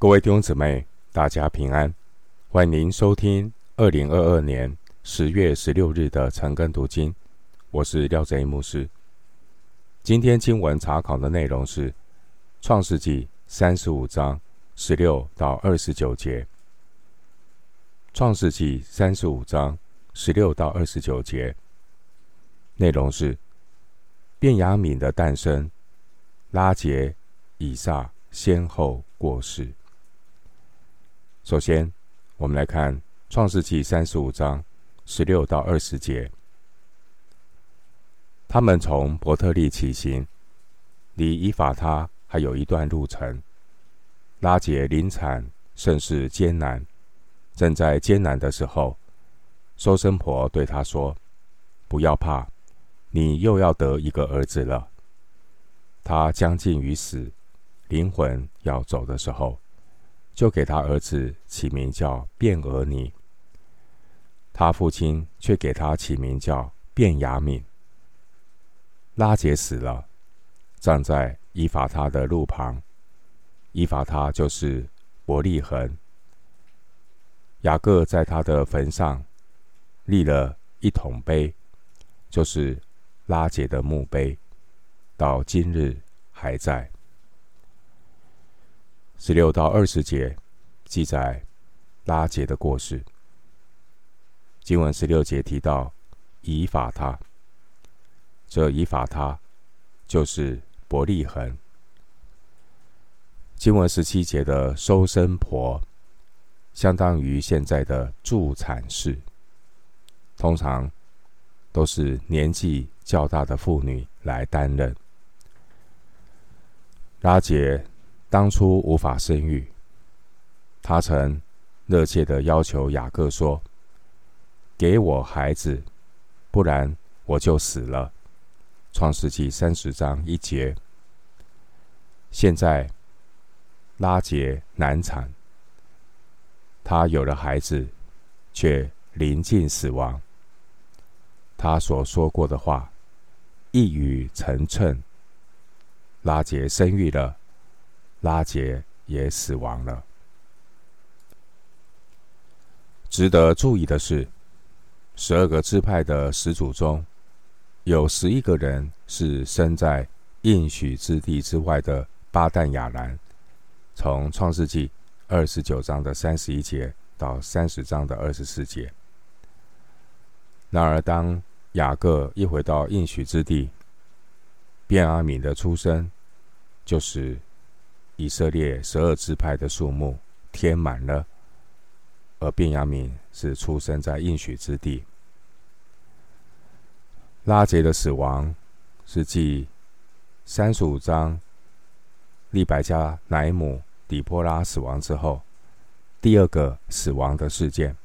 各位弟兄姊妹，大家平安，欢迎收听二零二二年十月十六日的晨更读经。我是廖哲一牧师。今天经文查考的内容是《创世纪》三十五章十六到二十九节。《创世纪》三十五章十六到二十九节内容是便雅悯的诞生，拉结、以撒先后过世。首先，我们来看《创世纪》三十五章十六到二十节。他们从伯特利起行，离以法他还有一段路程。拉结临产，甚是艰难。正在艰难的时候，收生婆对他说：“不要怕，你又要得一个儿子了。”他将近于死，灵魂要走的时候。就给他儿子起名叫便俄尼，他父亲却给他起名叫便雅悯。拉结死了，站在伊法他的路旁，伊法他就是伯利恒。雅各在他的坟上立了一桶碑，就是拉结的墓碑，到今日还在。十六到二十节记载拉杰的过世。经文十六节提到以法他，这以法他就是伯利恒。经文十七节的收生婆，相当于现在的助产士，通常都是年纪较大的妇女来担任。拉杰。当初无法生育，他曾热切的要求雅各说：“给我孩子，不然我就死了。”创世纪三十章一节。现在拉杰难产，他有了孩子，却临近死亡。他所说过的话一语成谶，拉杰生育了。拉杰也死亡了。值得注意的是，十二个支派的始祖中，有十一个人是生在应许之地之外的巴旦亚兰。从创世纪二十九章的三十一节到三十章的二十四节。然而，当雅各一回到应许之地，便雅悯的出生就是。以色列十二支派的数目填满了，而便雅悯是出生在应许之地。拉结的死亡是继三十五章利百加乃母底波拉死亡之后第二个死亡的事件，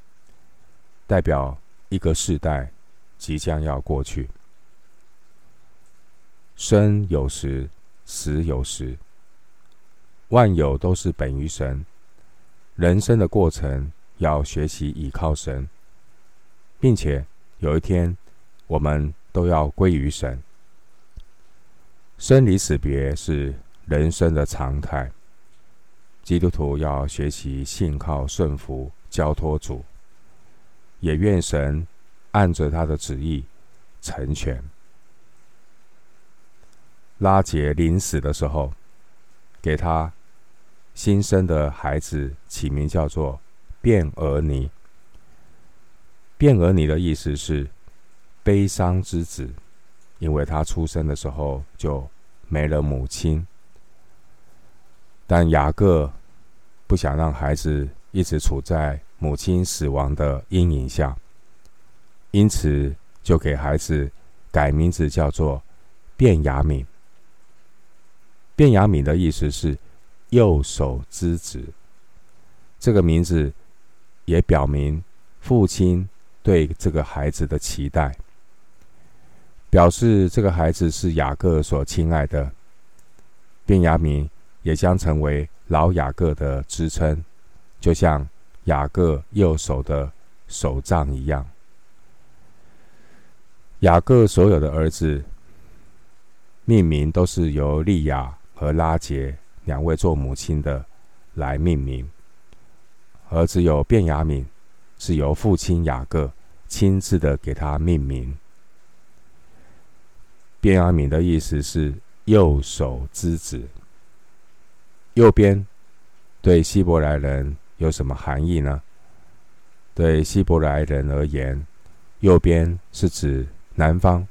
代表一个世代即将要过去。生有时，死有时。万有都是本于神，人生的过程要学习倚靠神，并且有一天我们都要归于神。生离死别是人生的常态，基督徒要学习信靠顺服，交托主，也愿神按着他的旨意成全。拉结临死的时候，给他新生的孩子起名叫做便俄尼。便俄尼的意思是悲伤之子，因为他出生的时候就没了母亲。但雅各不想让孩子一直处在母亲死亡的阴影下，因此就给孩子改名字叫做便雅悯。便雅悯的意思是右手之子，这个名字也表明父亲对这个孩子的期待，表示这个孩子是雅各所亲爱的。便雅明也将成为老雅各的支撑，就像雅各右手的手杖一样。雅各所有的儿子命名都是由利亚和拉杰两位做母亲的来命名，而只有便雅悯是由父亲雅各亲自的给他命名。便雅悯的意思是右手之子。右边对希伯来人有什么含义呢？对希伯来人而言，右边是指南方，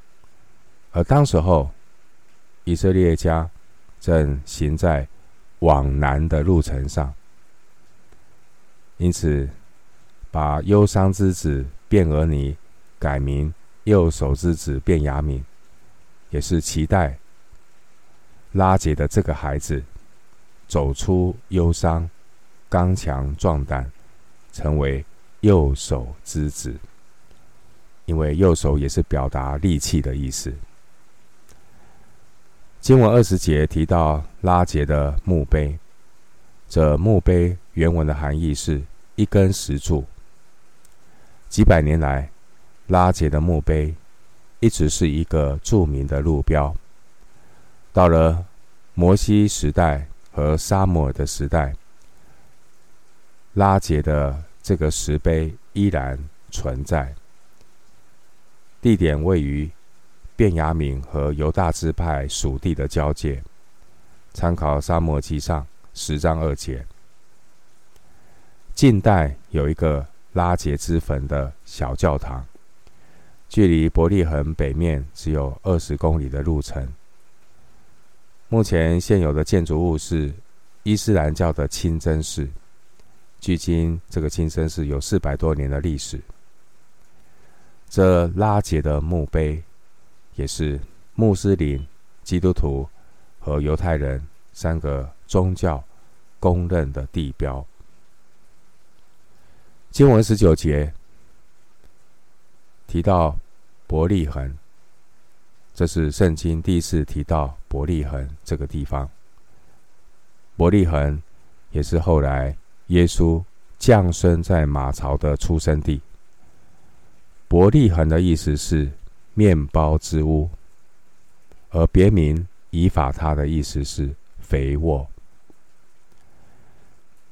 而当时候以色列家正行在往南的路程上，因此把忧伤之子变俄尼改名右手之子变雅悯，也是期待拉杰的这个孩子。走出忧伤，刚强壮胆，成为右手之子。因为右手也是表达力气的意思。经文二十节提到拉杰的墓碑，这墓碑原文的含义是一根石柱。几百年来，拉杰的墓碑一直是一个著名的路标。到了摩西时代。和撒母耳的时代，拉杰的这个石碑依然存在。地点位于便雅悯和犹大支派属地的交界。参考沙漠记上十章二节。近代有一个拉结之坟的小教堂，距离伯利恒北面只有二十公里的路程。目前现有的建筑物是伊斯兰教的清真寺，距今这个清真寺有四百多年的历史。这拉结的墓碑也是穆斯林、基督徒和犹太人三个宗教公认的地标。经文十九节提到伯利恒。这是圣经第一次提到伯利恒这个地方。伯利恒也是后来耶稣降生在马槽的出生地。伯利恒的意思是面包之屋，而别名以法他的意思是肥沃。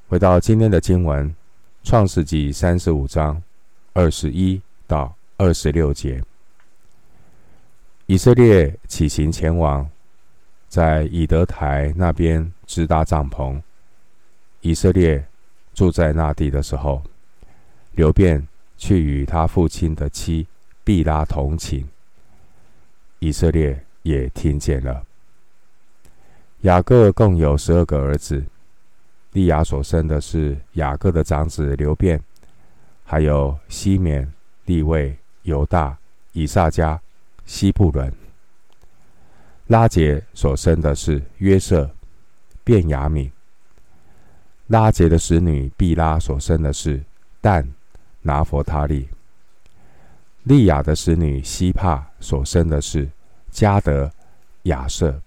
回到今天的经文，《创世纪》三十五章二十一到二十六节。以色列起行前往，在以德台那边支搭帐篷。以色列住在那地的时候，流便去与他父亲的妻毕拉同寝。以色列也听见了。雅各共有十二个儿子，利亚所生的是雅各的长子流便，还有西缅、利未、犹大、以萨迦。西布伦、拉结所生的是约瑟、便雅悯；拉结的使女毕拉所生的是但、拿弗他利；利亚的使女希帕所生的是迦德、亚瑟。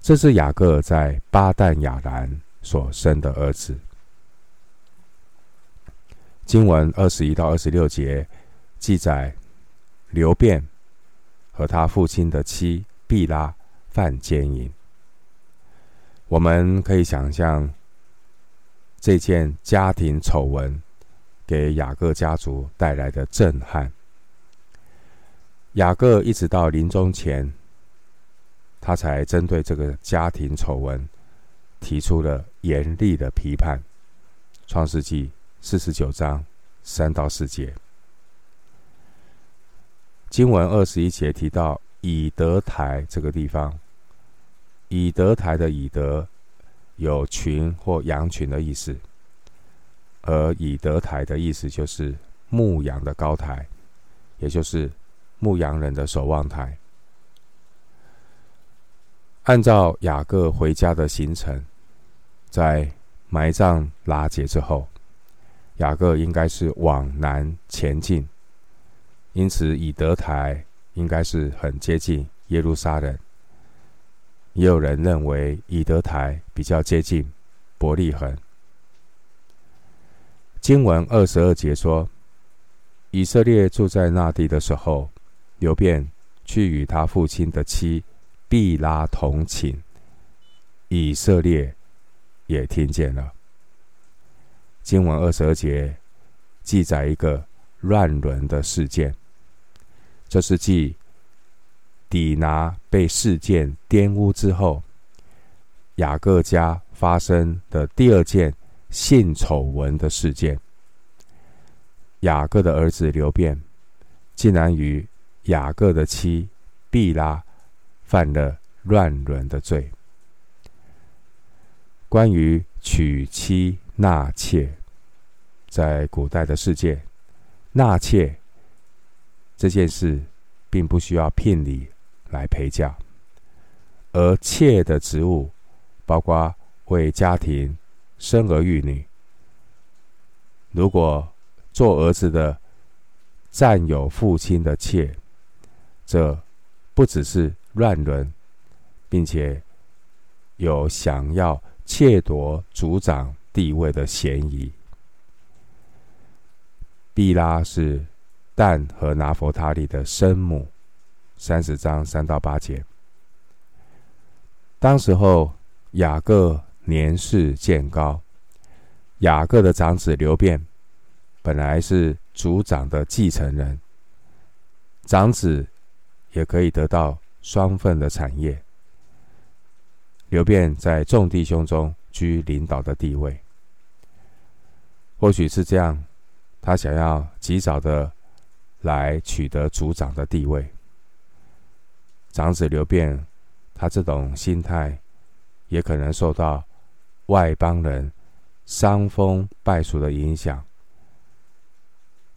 这是雅各在巴旦亚兰所生的儿子。经文二十一到二十六节记载。流便和他父亲的妻毕拉犯奸淫，我们可以想象这件家庭丑闻给雅各家族带来的震撼。雅各一直到临终前，他才针对这个家庭丑闻提出了严厉的批判。创世纪四十九章三到四节。经文二十一节提到以德台这个地方，以德台的以德有群或羊群的意思，而以德台的意思就是牧羊的高台，也就是牧羊人的守望台。按照雅各回家的行程，在埋葬拉结之后，雅各应该是往南前进。因此，以德台应该是很接近耶路撒冷。也有人认为，以德台比较接近伯利恒。经文二十二节说，以色列住在那地的时候，流便去与他父亲的妻毕拉同寝。以色列也听见了。经文二十二节记载一个乱伦的事件，这是继底拿被事件玷污之后，雅各家发生的第二件性丑闻的事件。雅各的儿子流便竟然与雅各的妻毕拉犯了乱伦的罪。关于娶妻纳妾，在古代的世界，纳妾这件事并不需要聘礼来陪嫁，而妾的职务包括为家庭生儿育女。如果做儿子的占有父亲的妾，这不只是乱伦，并且有想要。窃夺族长地位的嫌疑。毕拉是但和拿佛他利的生母，三十章三到八节。当时候雅各年事渐高，雅各的长子流便本来是族长的继承人，长子也可以得到双份的产业。流便在众弟兄中居领导的地位，或许是这样，他想要及早的来取得族长的地位。长子流便，他这种心态，也可能受到外邦人伤风败俗的影响，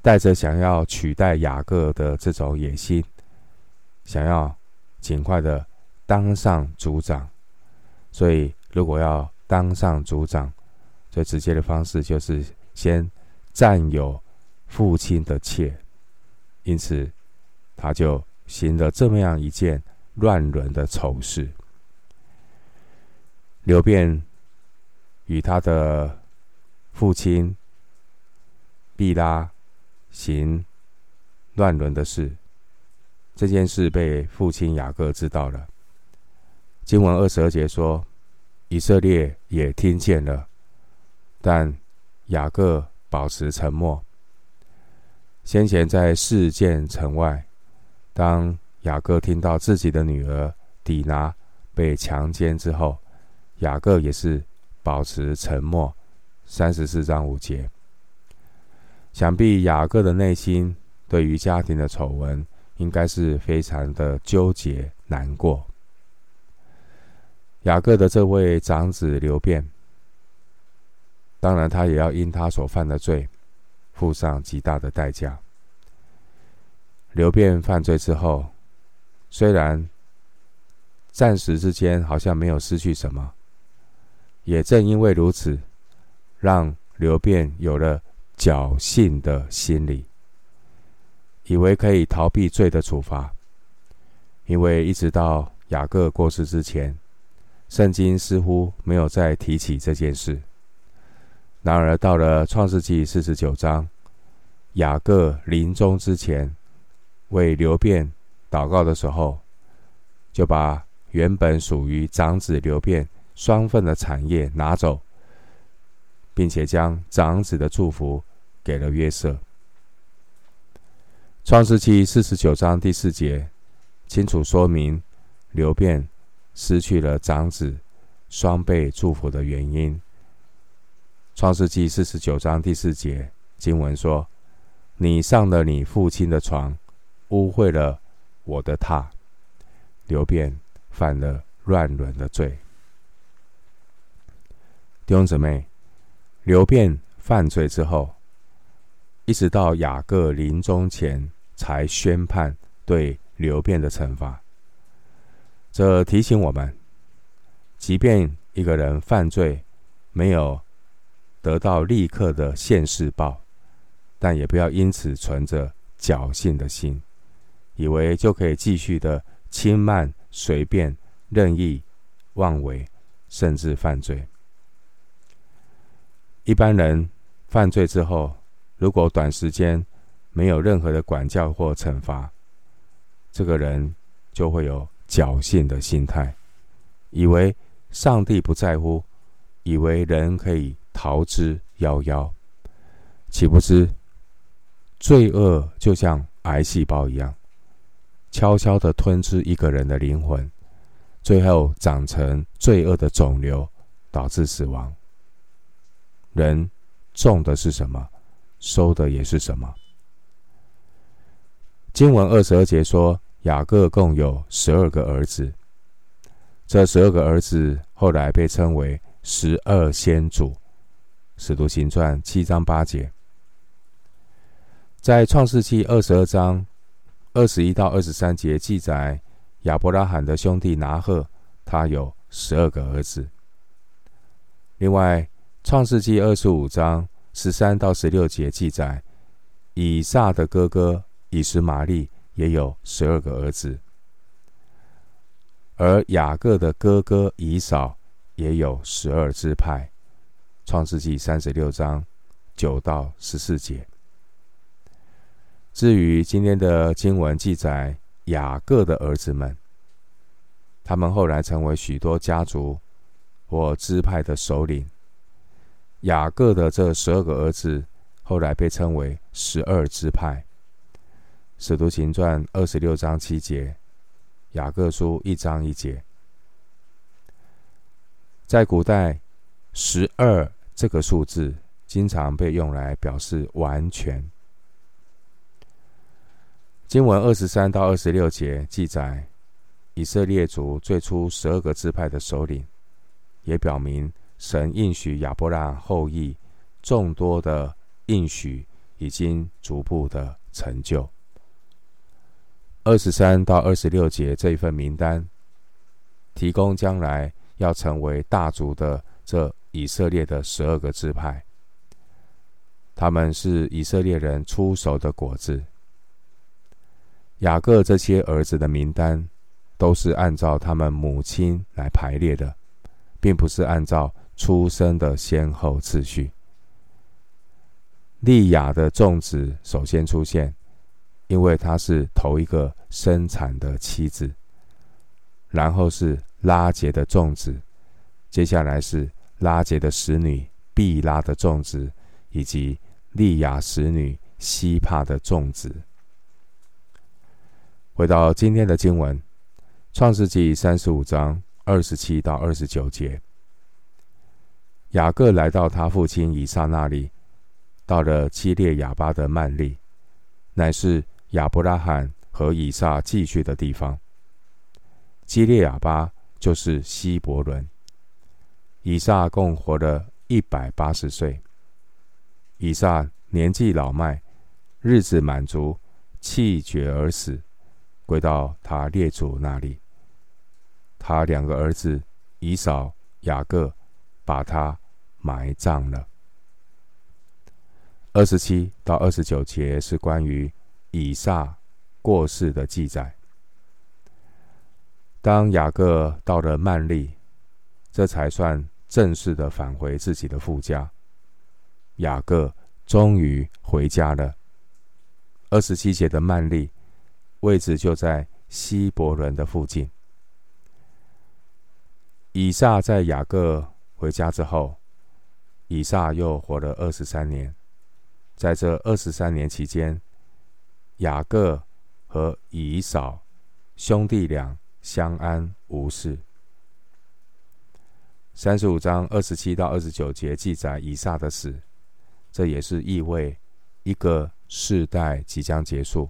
带着想要取代雅各的这种野心，想要尽快的当上族长。所以，如果要当上族长，最直接的方式就是先占有父亲的妾。因此，他就行了这么样一件乱伦的丑事。流便与他的父亲毕拉行乱伦的事，这件事被父亲雅各知道了。经文二十二节说，以色列也听见了，但雅各保持沉默。先前在事件城外，当雅各听到自己的女儿底拿被强奸之后，雅各也是保持沉默。三十四章五节，想必雅各的内心对于家庭的丑闻，应该是非常的纠结难过。雅各的这位长子流便，当然他也要因他所犯的罪，付上极大的代价。流便犯罪之后，虽然暂时之间好像没有失去什么，也正因为如此，让流便有了侥幸的心理，以为可以逃避罪的处罚，因为一直到雅各过世之前。圣经似乎没有再提起这件事。然而，到了创世纪四十九章，雅各临终之前为流便祷告的时候，就把原本属于长子流便双份的产业拿走，并且将长子的祝福给了约瑟。创世纪四十九章第四节清楚说明流便。失去了长子双倍祝福的原因。创世记四十九章第四节经文说：“你上了你父亲的床，污秽了我的榻。”流便犯了乱伦的罪。弟兄姊妹，流便犯罪之后，一直到雅各临终前才宣判对流便的惩罚。这提醒我们，即便一个人犯罪没有得到立刻的现世报，但也不要因此存着侥幸的心，以为就可以继续的轻慢、随便、任意、妄为，甚至犯罪。一般人犯罪之后，如果短时间没有任何的管教或惩罚，这个人就会有。侥幸的心态，以为上帝不在乎，以为人可以逃之夭夭，岂不知罪恶就像癌细胞一样，悄悄地吞吃一个人的灵魂，最后长成罪恶的肿瘤，导致死亡。人种的是什么，收的也是什么。经文二十二节说，雅各共有十二个儿子，这十二个儿子后来被称为十二先祖。使徒行传七章八节，在创世纪二十二章二十一到二十三节记载，亚伯拉罕的兄弟拿鹤，他有十二个儿子。另外，创世纪二十五章十三到十六节记载，以撒的哥哥以实玛利也有十二个儿子，而雅各的哥哥以扫也有十二支派。创世纪三十六章九到十四节。至于今天的经文记载，雅各的儿子们，他们后来成为许多家族或支派的首领。雅各的这十二个儿子，后来被称为十二支派。使徒行传二十六章七节，雅各书一章一节，在古代。十二这个数字经常被用来表示完全。经文二十三到二十六节记载，以色列族最初十二个支派的首领，也表明神应许亚伯拉罕后裔众多的应许已经逐步的成就。二十三到二十六节这一份名单，提供将来要成为大族的这。以色列的十二个支派，他们是以色列人初熟的果子。雅各这些儿子的名单，都是按照他们母亲来排列的，并不是按照出生的先后次序。利亚的众子首先出现，因为他是头一个生产的妻子。然后是拉结的众子，接下来是。拉结的使女毕拉的众子，以及利亚使女西帕的众子。回到今天的经文，《创世纪》三十五章二十七到二十九节，雅各来到他父亲以撒那里，到了基列亚巴的曼利，乃是亚伯拉罕和以撒寄居的地方。基列亚巴就是希伯伦。以撒共活了一百八十岁。以撒年纪老迈，日子满足，气绝而死，归到他列祖那里。他两个儿子以扫、雅各把他埋葬了。二十七到二十九节是关于以撒过世的记载。当雅各到了曼利，这才算。正式的返回自己的父家，雅各终于回家了。二十七节的曼利位置就在希伯伦的附近。以撒在雅各回家之后，以撒又活了二十三年。在这二十三年期间，雅各和以扫兄弟俩相安无事。三十五章二十七到二十九节记载以撒的死，这也是意味一个世代即将结束。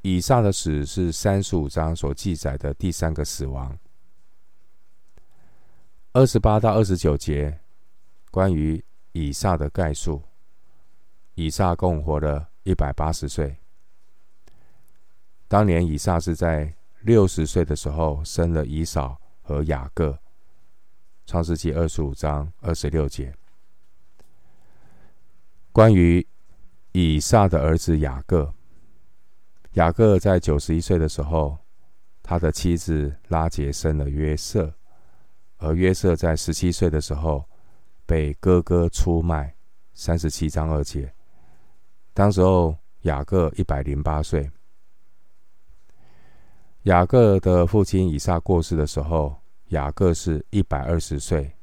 以撒的死是三十五章所记载的第三个死亡。二十八到二十九节关于以撒的概述，以撒共活了一百八十岁。当年以撒是在六十岁的时候生了以扫和雅各。创世纪二十五章二十六节，关于以撒的儿子雅各。雅各在九十一岁的时候，他的妻子拉结生了约瑟，而约瑟在十七岁的时候被哥哥出卖。三十七章二节，当时候雅各一百零八岁。雅各的父亲以撒过世的时候。雅各是一百二十岁，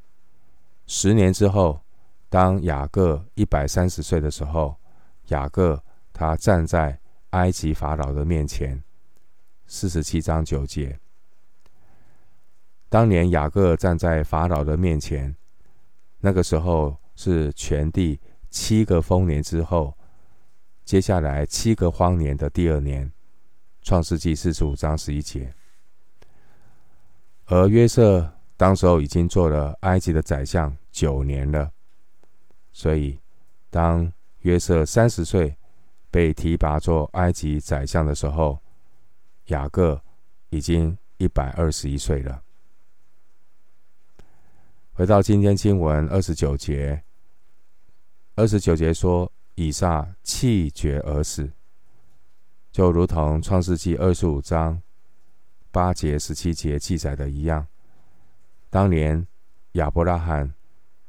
十年之后，当雅各一百三十岁的时候，雅各他站在埃及法老的面前。四十七章九节。当年雅各站在法老的面前，那个时候是全地七个丰年之后，接下来七个荒年的第二年。创世纪四十五章十一节。而约瑟当时候已经做了埃及的宰相九年了，所以当约瑟三十岁被提拔做埃及宰相的时候，雅各已经一百二十一岁了。回到今天经文二十九节，二十九节说以撒气绝而死，就如同创世纪二十五章八节、十七节记载的一样。当年亚伯拉罕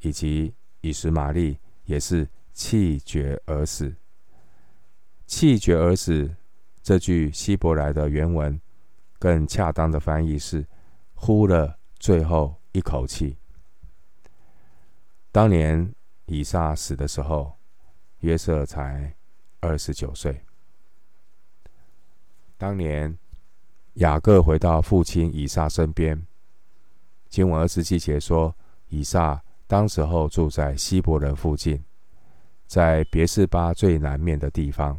以及以实玛利也是气绝而死。气绝而死这句希伯来的原文，更恰当的翻译是“呼了最后一口气”。当年以撒死的时候，约瑟才二十九岁。当年雅各回到父亲以撒身边，经文二十七节说，以撒当时候住在希伯仑附近，在别是巴最南面的地方。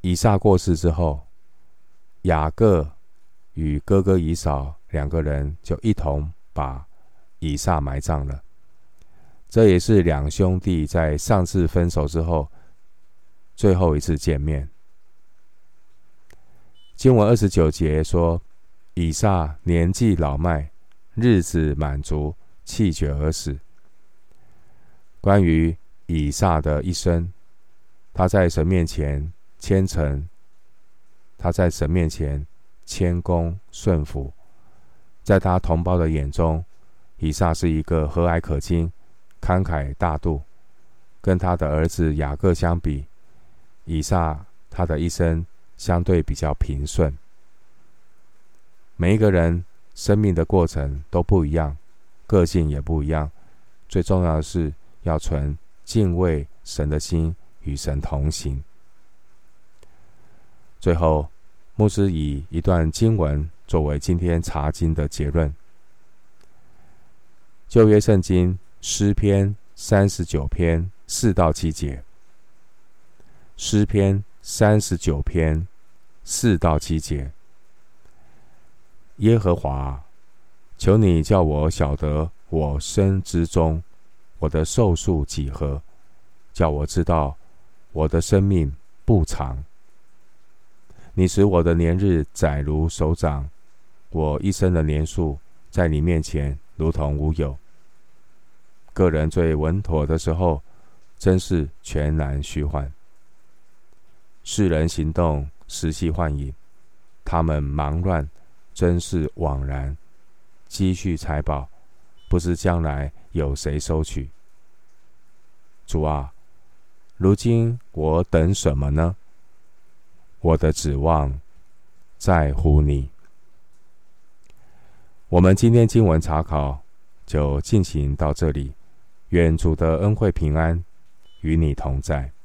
以撒过世之后，雅各与哥哥以扫两个人就一同把以撒埋葬了。这也是两兄弟在上次分手之后最后一次见面。经文二十九节说：“以撒年纪老迈，日子满足，气绝而死。”关于以撒的一生，他在神面前虔诚，他在神面前谦恭顺服，在他同胞的眼中，以撒是一个和蔼可亲。慷慨大度，跟他的儿子雅各相比，以撒他的一生相对比较平顺。每一个人生命的过程都不一样，个性也不一样。最重要的是要存敬畏神的心，与神同行。最后，牧师以一段经文作为今天查经的结论：旧约圣经。诗篇三十九篇四到七节。诗篇三十九篇四到七节。耶和华，求你叫我晓得我生之中，我的寿数几何，叫我知道我的生命不长。你使我的年日窄如手掌，我一生的年数在你面前如同无有。个人最稳妥的时候，真是全然虚幻。世人行动实系幻影，他们忙乱，真是枉然。积蓄财宝，不知将来有谁收取。主啊，如今我等什么呢？我的指望在乎你。我们今天经文查考就进行到这里。愿主的恩惠平安与你同在。